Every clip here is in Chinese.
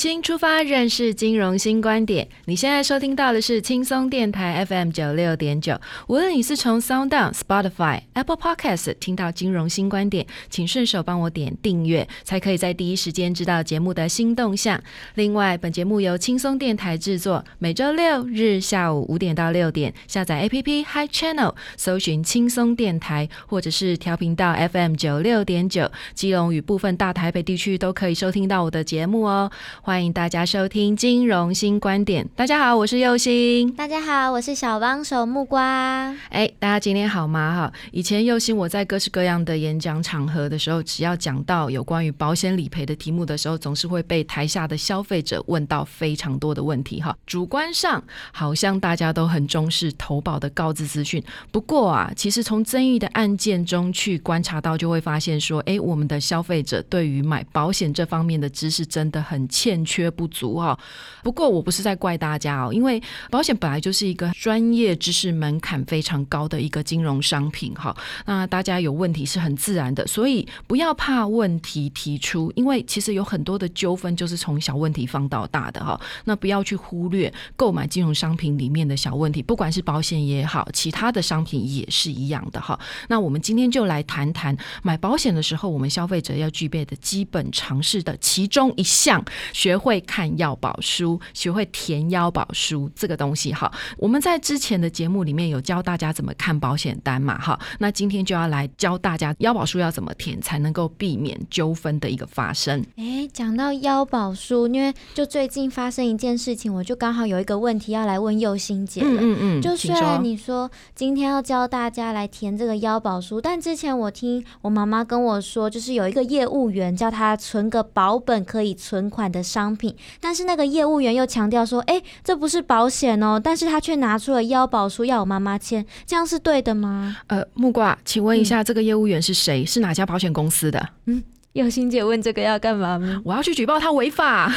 新出发，认识金融新观点。你现在收听到的是轻松电台 FM 九六点九。无论你是从 Sound、Spotify、Apple Podcast 听到金融新观点，请顺手帮我点订阅，才可以在第一时间知道节目的新动向。另外，本节目由轻松电台制作，每周六日下午五点到六点，下载 APP Hi Channel，搜寻轻松电台，或者是调频道 FM 九六点九，基隆与部分大台北地区都可以收听到我的节目哦。欢迎大家收听金融新观点。大家好，我是佑星。大家好，我是小帮手木瓜。哎，大家今天好吗？哈，以前佑星我在各式各样的演讲场合的时候，只要讲到有关于保险理赔的题目的时候，总是会被台下的消费者问到非常多的问题。哈，主观上好像大家都很重视投保的告知资讯，不过啊，其实从争议的案件中去观察到，就会发现说，哎，我们的消费者对于买保险这方面的知识真的很。欠欠缺不足哈，不过我不是在怪大家哦，因为保险本来就是一个专业知识门槛非常高的一个金融商品哈，那大家有问题是很自然的，所以不要怕问题提出，因为其实有很多的纠纷就是从小问题放到大的哈，那不要去忽略购买金融商品里面的小问题，不管是保险也好，其他的商品也是一样的哈。那我们今天就来谈谈买保险的时候，我们消费者要具备的基本常识的其中一项。学会看药保书，学会填腰保书这个东西哈。我们在之前的节目里面有教大家怎么看保险单嘛哈。那今天就要来教大家腰保书要怎么填，才能够避免纠纷的一个发生。哎，讲到腰保书，因为就最近发生一件事情，我就刚好有一个问题要来问佑心姐了。嗯嗯嗯。就虽然你说今天要教大家来填这个腰保书，但之前我听我妈妈跟我说，就是有一个业务员叫他存个保本可以存款的。商品，但是那个业务员又强调说：“哎，这不是保险哦。”但是他却拿出了腰保书要我妈妈签，这样是对的吗？呃，木瓜，请问一下，这个业务员是谁？是哪家保险公司的？嗯。有心姐问这个要干嘛吗？我要去举报他违法。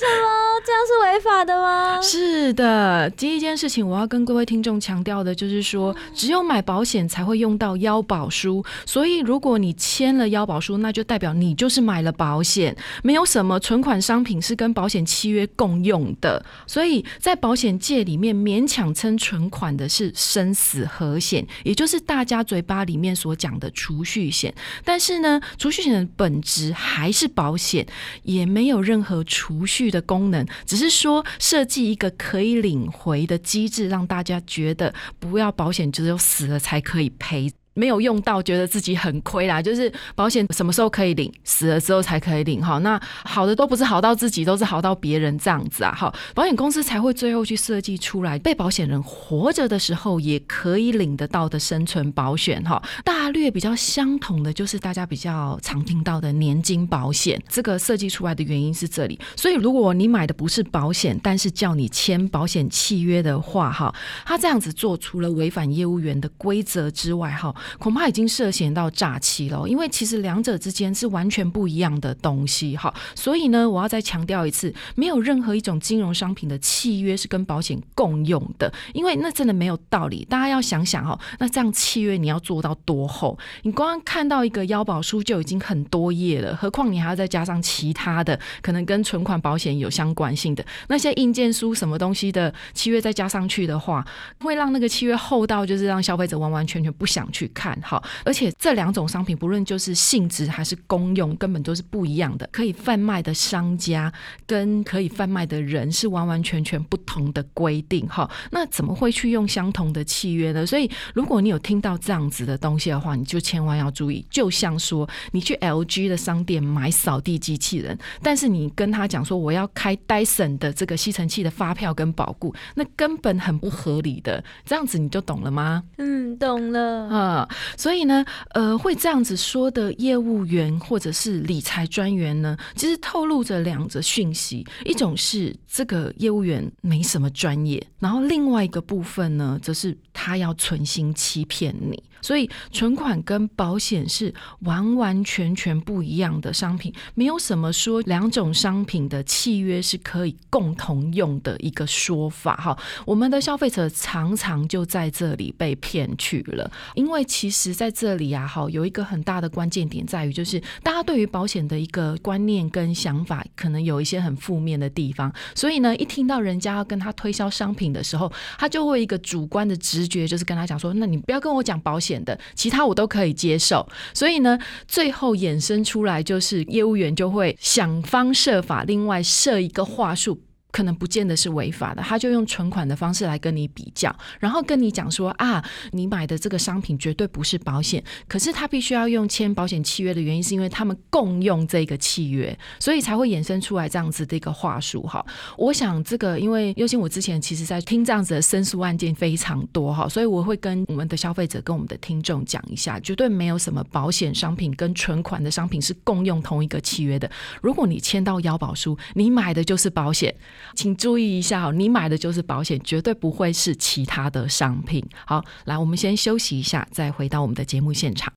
什么？这样是违法的吗？是的。第一件事情，我要跟各位听众强调的就是说，只有买保险才会用到腰保书。所以，如果你签了腰保书，那就代表你就是买了保险。没有什么存款商品是跟保险契约共用的。所以在保险界里面，勉强称存款的是生死和险，也就是大家嘴巴里面所讲的储蓄险。但是呢，储蓄险的本质还是保险，也没有任何储蓄的功能，只是说设计一个可以领回的机制，让大家觉得不要保险只有死了才可以赔。没有用到，觉得自己很亏啦。就是保险什么时候可以领，死了之后才可以领哈。那好的都不是好到自己，都是好到别人这样子啊。哈，保险公司才会最后去设计出来，被保险人活着的时候也可以领得到的生存保险哈。大略比较相同的就是大家比较常听到的年金保险，这个设计出来的原因是这里。所以如果你买的不是保险，但是叫你签保险契约的话哈，他这样子做除了违反业务员的规则之外哈。恐怕已经涉嫌到诈欺了，因为其实两者之间是完全不一样的东西哈。所以呢，我要再强调一次，没有任何一种金融商品的契约是跟保险共用的，因为那真的没有道理。大家要想想哈，那这样契约你要做到多厚？你光看到一个腰保书就已经很多页了，何况你还要再加上其他的可能跟存款保险有相关性的那些硬件书什么东西的契约再加上去的话，会让那个契约厚到就是让消费者完完全全不想去。看哈。而且这两种商品，不论就是性质还是功用，根本都是不一样的。可以贩卖的商家跟可以贩卖的人是完完全全不同的规定哈。那怎么会去用相同的契约呢？所以如果你有听到这样子的东西的话，你就千万要注意。就像说你去 LG 的商店买扫地机器人，但是你跟他讲说我要开 Dyson 的这个吸尘器的发票跟保固，那根本很不合理的。这样子你就懂了吗？嗯，懂了啊。所以呢，呃，会这样子说的业务员或者是理财专员呢，其实透露着两则讯息：一种是这个业务员没什么专业，然后另外一个部分呢，则是他要存心欺骗你。所以，存款跟保险是完完全全不一样的商品，没有什么说两种商品的契约是可以共同用的一个说法。哈，我们的消费者常常就在这里被骗去了。因为其实在这里啊，哈，有一个很大的关键点在于，就是大家对于保险的一个观念跟想法，可能有一些很负面的地方。所以呢，一听到人家要跟他推销商品的时候，他就会一个主观的直觉，就是跟他讲说：“那你不要跟我讲保险。”的其他我都可以接受，所以呢，最后衍生出来就是业务员就会想方设法，另外设一个话术。可能不见得是违法的，他就用存款的方式来跟你比较，然后跟你讲说啊，你买的这个商品绝对不是保险，可是他必须要用签保险契约的原因，是因为他们共用这个契约，所以才会衍生出来这样子的一个话术哈。我想这个，因为尤其我之前其实在听这样子的申诉案件非常多哈，所以我会跟我们的消费者跟我们的听众讲一下，绝对没有什么保险商品跟存款的商品是共用同一个契约的。如果你签到腰保书，你买的就是保险。请注意一下哦，你买的就是保险，绝对不会是其他的商品。好，来，我们先休息一下，再回到我们的节目现场。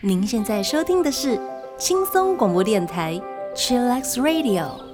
您现在收听的是轻松广播电台，Chillax Radio。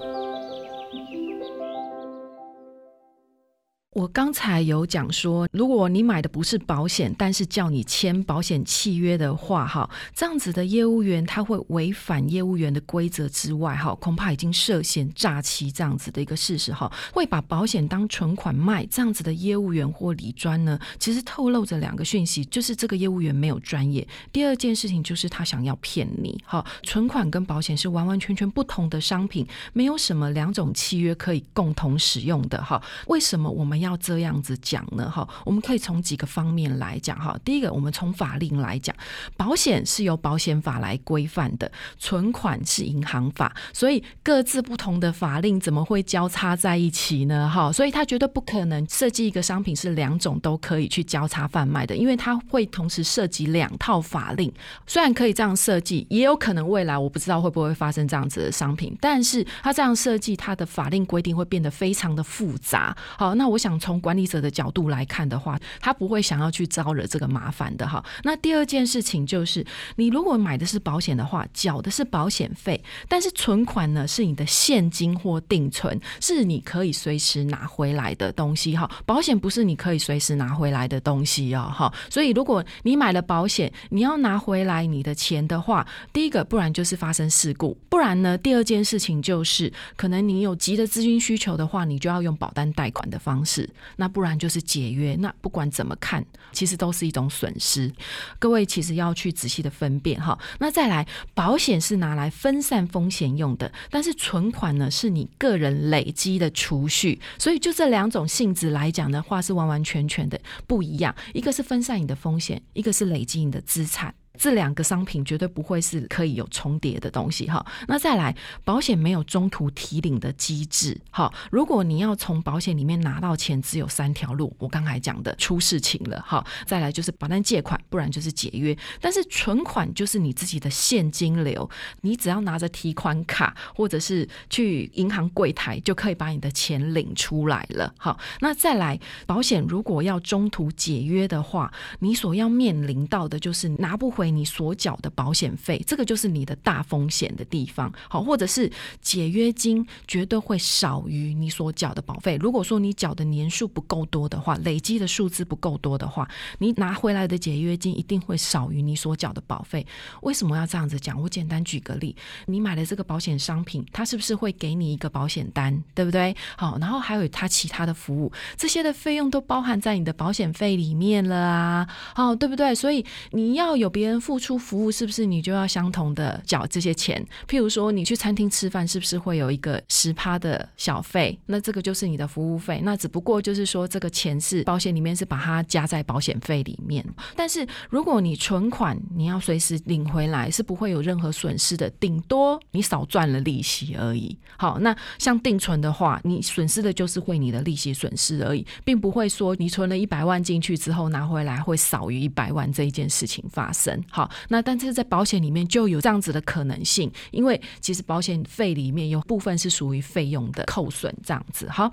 我刚才有讲说，如果你买的不是保险，但是叫你签保险契约的话，哈，这样子的业务员他会违反业务员的规则之外，哈，恐怕已经涉嫌诈欺这样子的一个事实，哈，会把保险当存款卖，这样子的业务员或理专呢，其实透露着两个讯息，就是这个业务员没有专业。第二件事情就是他想要骗你，哈，存款跟保险是完完全全不同的商品，没有什么两种契约可以共同使用的，哈，为什么我们？要这样子讲呢？哈，我们可以从几个方面来讲哈。第一个，我们从法令来讲，保险是由保险法来规范的，存款是银行法，所以各自不同的法令怎么会交叉在一起呢？哈，所以它绝对不可能设计一个商品是两种都可以去交叉贩卖的，因为它会同时涉及两套法令。虽然可以这样设计，也有可能未来我不知道会不会发生这样子的商品，但是它这样设计，它的法令规定会变得非常的复杂。好，那我想。从管理者的角度来看的话，他不会想要去招惹这个麻烦的哈。那第二件事情就是，你如果买的是保险的话，缴的是保险费，但是存款呢是你的现金或定存，是你可以随时拿回来的东西哈。保险不是你可以随时拿回来的东西哦哈。所以如果你买了保险，你要拿回来你的钱的话，第一个不然就是发生事故，不然呢第二件事情就是可能你有急的资金需求的话，你就要用保单贷款的方式。那不然就是解约，那不管怎么看，其实都是一种损失。各位其实要去仔细的分辨哈。那再来，保险是拿来分散风险用的，但是存款呢是你个人累积的储蓄，所以就这两种性质来讲的话，是完完全全的不一样。一个是分散你的风险，一个是累积你的资产。这两个商品绝对不会是可以有重叠的东西哈。那再来，保险没有中途提领的机制。好，如果你要从保险里面拿到钱，只有三条路。我刚才讲的出事情了哈。再来就是保单借款，不然就是解约。但是存款就是你自己的现金流，你只要拿着提款卡或者是去银行柜台，就可以把你的钱领出来了。好，那再来，保险如果要中途解约的话，你所要面临到的就是拿不回。回你所缴的保险费，这个就是你的大风险的地方。好，或者是解约金绝对会少于你所缴的保费。如果说你缴的年数不够多的话，累积的数字不够多的话，你拿回来的解约金一定会少于你所缴的保费。为什么要这样子讲？我简单举个例，你买的这个保险商品，它是不是会给你一个保险单，对不对？好，然后还有它其他的服务，这些的费用都包含在你的保险费里面了啊，好，对不对？所以你要有别人付出服务，是不是你就要相同的缴这些钱？譬如说你去餐厅吃饭，是不是会有一个十趴的小费？那这个就是你的服务费。那只不过就是说这个钱是保险里面是把它加在保险费里面。但是如果你存款，你要随时领回来，是不会有任何损失的，顶多你少赚了利息而已。好，那像定存的话，你损失的就是会你的利息损失而已，并不会说你存了一百万进去之后拿回来会少于一百万这一件事情发生。好，那但是在保险里面就有这样子的可能性，因为其实保险费里面有部分是属于费用的扣损这样子。好，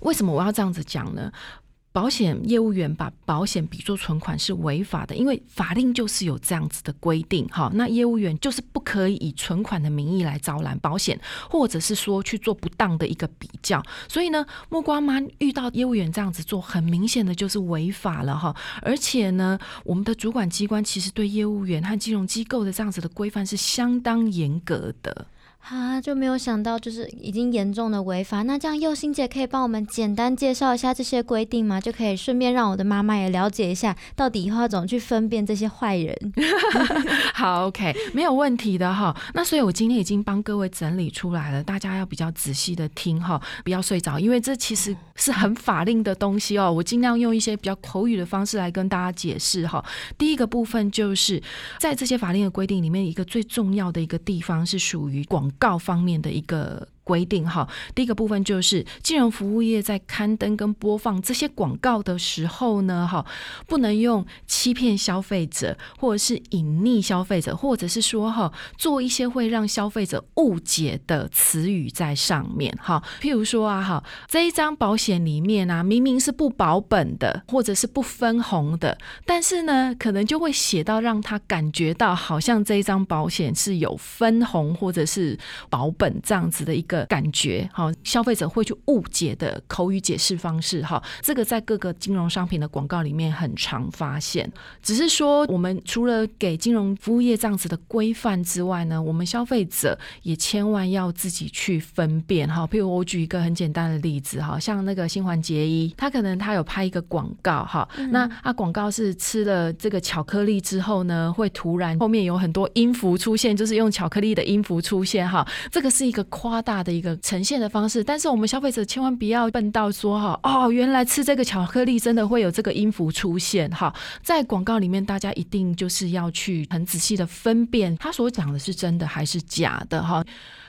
为什么我要这样子讲呢？保险业务员把保险比作存款是违法的，因为法令就是有这样子的规定。好，那业务员就是不可以以存款的名义来招揽保险，或者是说去做不当的一个比较。所以呢，木瓜妈遇到业务员这样子做，很明显的就是违法了哈。而且呢，我们的主管机关其实对业务员和金融机构的这样子的规范是相当严格的。啊，就没有想到，就是已经严重的违法。那这样，佑心姐可以帮我们简单介绍一下这些规定吗？就可以顺便让我的妈妈也了解一下，到底以后要怎么去分辨这些坏人。好，OK，没有问题的哈。那所以我今天已经帮各位整理出来了，大家要比较仔细的听哈，不要睡着，因为这其实是很法令的东西哦。我尽量用一些比较口语的方式来跟大家解释哈。第一个部分就是在这些法令的规定里面，一个最重要的一个地方是属于广。告方面的一个。规定哈，第一个部分就是金融服务业在刊登跟播放这些广告的时候呢，哈，不能用欺骗消费者，或者是隐匿消费者，或者是说哈，做一些会让消费者误解的词语在上面哈。譬如说啊，哈，这一张保险里面啊，明明是不保本的，或者是不分红的，但是呢，可能就会写到让他感觉到好像这一张保险是有分红或者是保本这样子的一个。个感觉哈，消费者会去误解的口语解释方式哈，这个在各个金融商品的广告里面很常发现。只是说，我们除了给金融服务业这样子的规范之外呢，我们消费者也千万要自己去分辨哈。譬如我举一个很简单的例子哈，像那个新环节衣，他可能他有拍一个广告哈，那啊广告是吃了这个巧克力之后呢，会突然后面有很多音符出现，就是用巧克力的音符出现哈，这个是一个夸大。的一个呈现的方式，但是我们消费者千万不要笨到说哈哦，原来吃这个巧克力真的会有这个音符出现哈，在广告里面，大家一定就是要去很仔细的分辨，他所讲的是真的还是假的哈。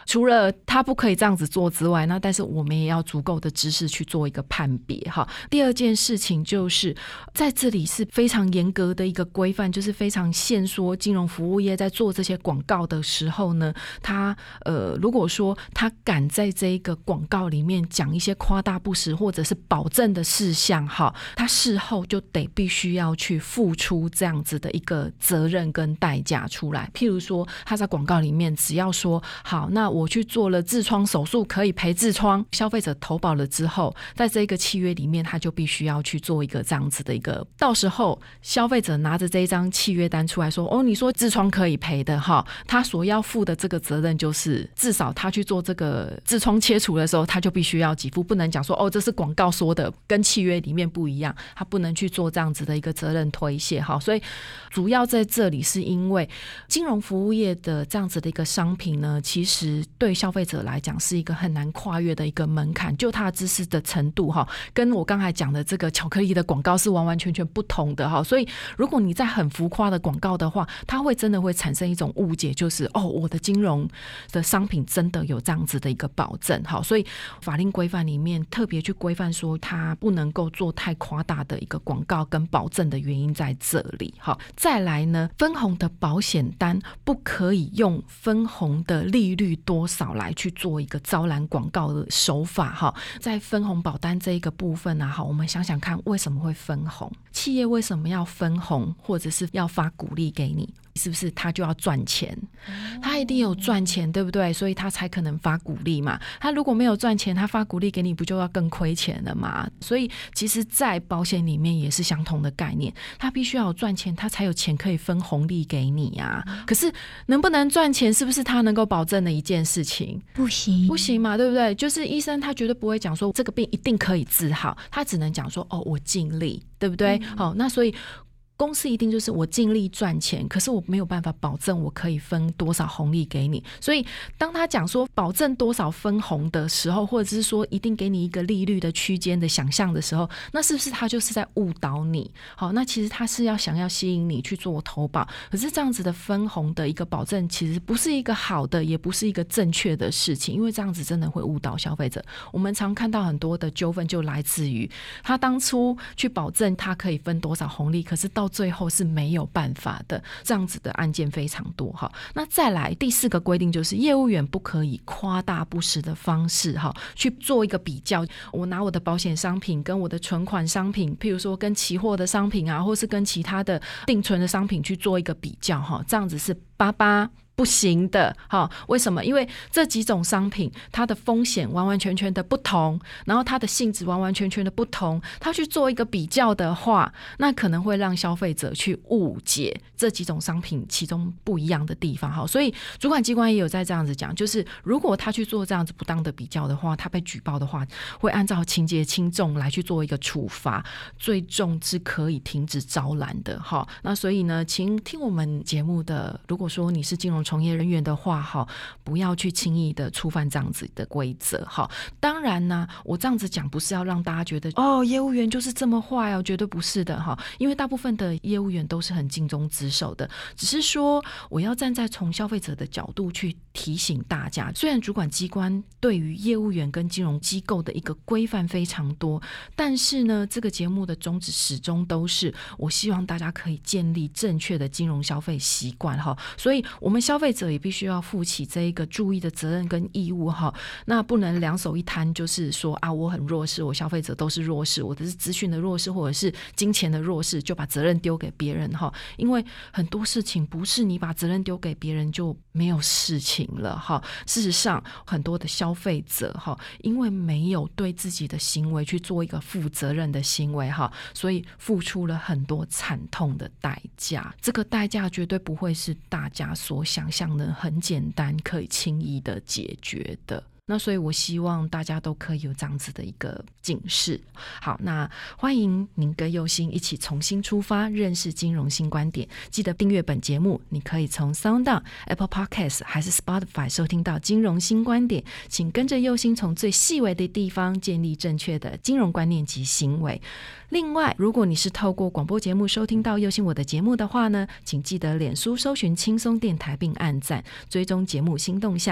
除了他不可以这样子做之外，那但是我们也要足够的知识去做一个判别哈。第二件事情就是在这里是非常严格的一个规范，就是非常限缩金融服务业在做这些广告的时候呢，他呃如果说他敢在这一个广告里面讲一些夸大不实或者是保证的事项哈，他事后就得必须要去付出这样子的一个责任跟代价出来。譬如说他在广告里面只要说好那。我去做了痔疮手术，可以赔痔疮。消费者投保了之后，在这个契约里面，他就必须要去做一个这样子的一个。到时候，消费者拿着这一张契约单出来说：“哦，你说痔疮可以赔的哈，他所要负的这个责任就是，至少他去做这个痔疮切除的时候，他就必须要给付，不能讲说哦，这是广告说的，跟契约里面不一样，他不能去做这样子的一个责任推卸哈。所以，主要在这里是因为金融服务业的这样子的一个商品呢，其实。对消费者来讲是一个很难跨越的一个门槛，就他的知识的程度哈，跟我刚才讲的这个巧克力的广告是完完全全不同的哈。所以如果你在很浮夸的广告的话，它会真的会产生一种误解，就是哦，我的金融的商品真的有这样子的一个保证哈。所以法令规范里面特别去规范说，它不能够做太夸大的一个广告跟保证的原因在这里哈。再来呢，分红的保险单不可以用分红的利率多。多少来去做一个招揽广告的手法哈。在分红保单这一个部分呢，哈，我们想想看为什么会分红？企业为什么要分红，或者是要发鼓励给你？是不是他就要赚钱？他一定有赚钱，对不对？所以他才可能发鼓励嘛。他如果没有赚钱，他发鼓励给你，不就要更亏钱了吗？所以其实，在保险里面也是相同的概念，他必须要有赚钱，他才有钱可以分红利给你啊。可是能不能赚钱，是不是他能够保证的一件事情？不行，不行嘛，对不对？就是医生他绝对不会讲说这个病一定可以治好，他只能讲说哦，我尽力，对不对？好，那所以。公司一定就是我尽力赚钱，可是我没有办法保证我可以分多少红利给你。所以当他讲说保证多少分红的时候，或者是说一定给你一个利率的区间的想象的时候，那是不是他就是在误导你？好，那其实他是要想要吸引你去做投保，可是这样子的分红的一个保证，其实不是一个好的，也不是一个正确的事情，因为这样子真的会误导消费者。我们常看到很多的纠纷就来自于他当初去保证他可以分多少红利，可是到到最后是没有办法的，这样子的案件非常多哈。那再来第四个规定就是，业务员不可以夸大不实的方式哈去做一个比较。我拿我的保险商品跟我的存款商品，譬如说跟期货的商品啊，或是跟其他的定存的商品去做一个比较哈，这样子是八八。不行的，哈，为什么？因为这几种商品它的风险完完全全的不同，然后它的性质完完全全的不同，它去做一个比较的话，那可能会让消费者去误解这几种商品其中不一样的地方，哈。所以主管机关也有在这样子讲，就是如果他去做这样子不当的比较的话，他被举报的话，会按照情节轻重来去做一个处罚，最重是可以停止招揽的，哈。那所以呢，请听我们节目的，如果说你是金融。从业人员的话，哈，不要去轻易的触犯这样子的规则，哈。当然呢，我这样子讲不是要让大家觉得哦，业务员就是这么坏哦，绝对不是的，哈。因为大部分的业务员都是很尽忠职守的，只是说我要站在从消费者的角度去提醒大家，虽然主管机关对于业务员跟金融机构的一个规范非常多，但是呢，这个节目的宗旨始终都是，我希望大家可以建立正确的金融消费习惯，哈。所以，我们消费者也必须要负起这一个注意的责任跟义务哈，那不能两手一摊，就是说啊，我很弱势，我消费者都是弱势，我的是资讯的弱势或者是金钱的弱势，就把责任丢给别人哈。因为很多事情不是你把责任丢给别人就没有事情了哈。事实上，很多的消费者哈，因为没有对自己的行为去做一个负责任的行为哈，所以付出了很多惨痛的代价。这个代价绝对不会是大家所想。象的，很简单，可以轻易的解决的。那所以，我希望大家都可以有这样子的一个警示。好，那欢迎您跟佑星一起重新出发，认识金融新观点。记得订阅本节目，你可以从 Sound、Apple Podcast 还是 Spotify 收听到金融新观点。请跟着佑星，从最细微的地方建立正确的金融观念及行为。另外，如果你是透过广播节目收听到佑星我的节目的话呢，请记得脸书搜寻轻松电台并按赞，追踪节目新动向。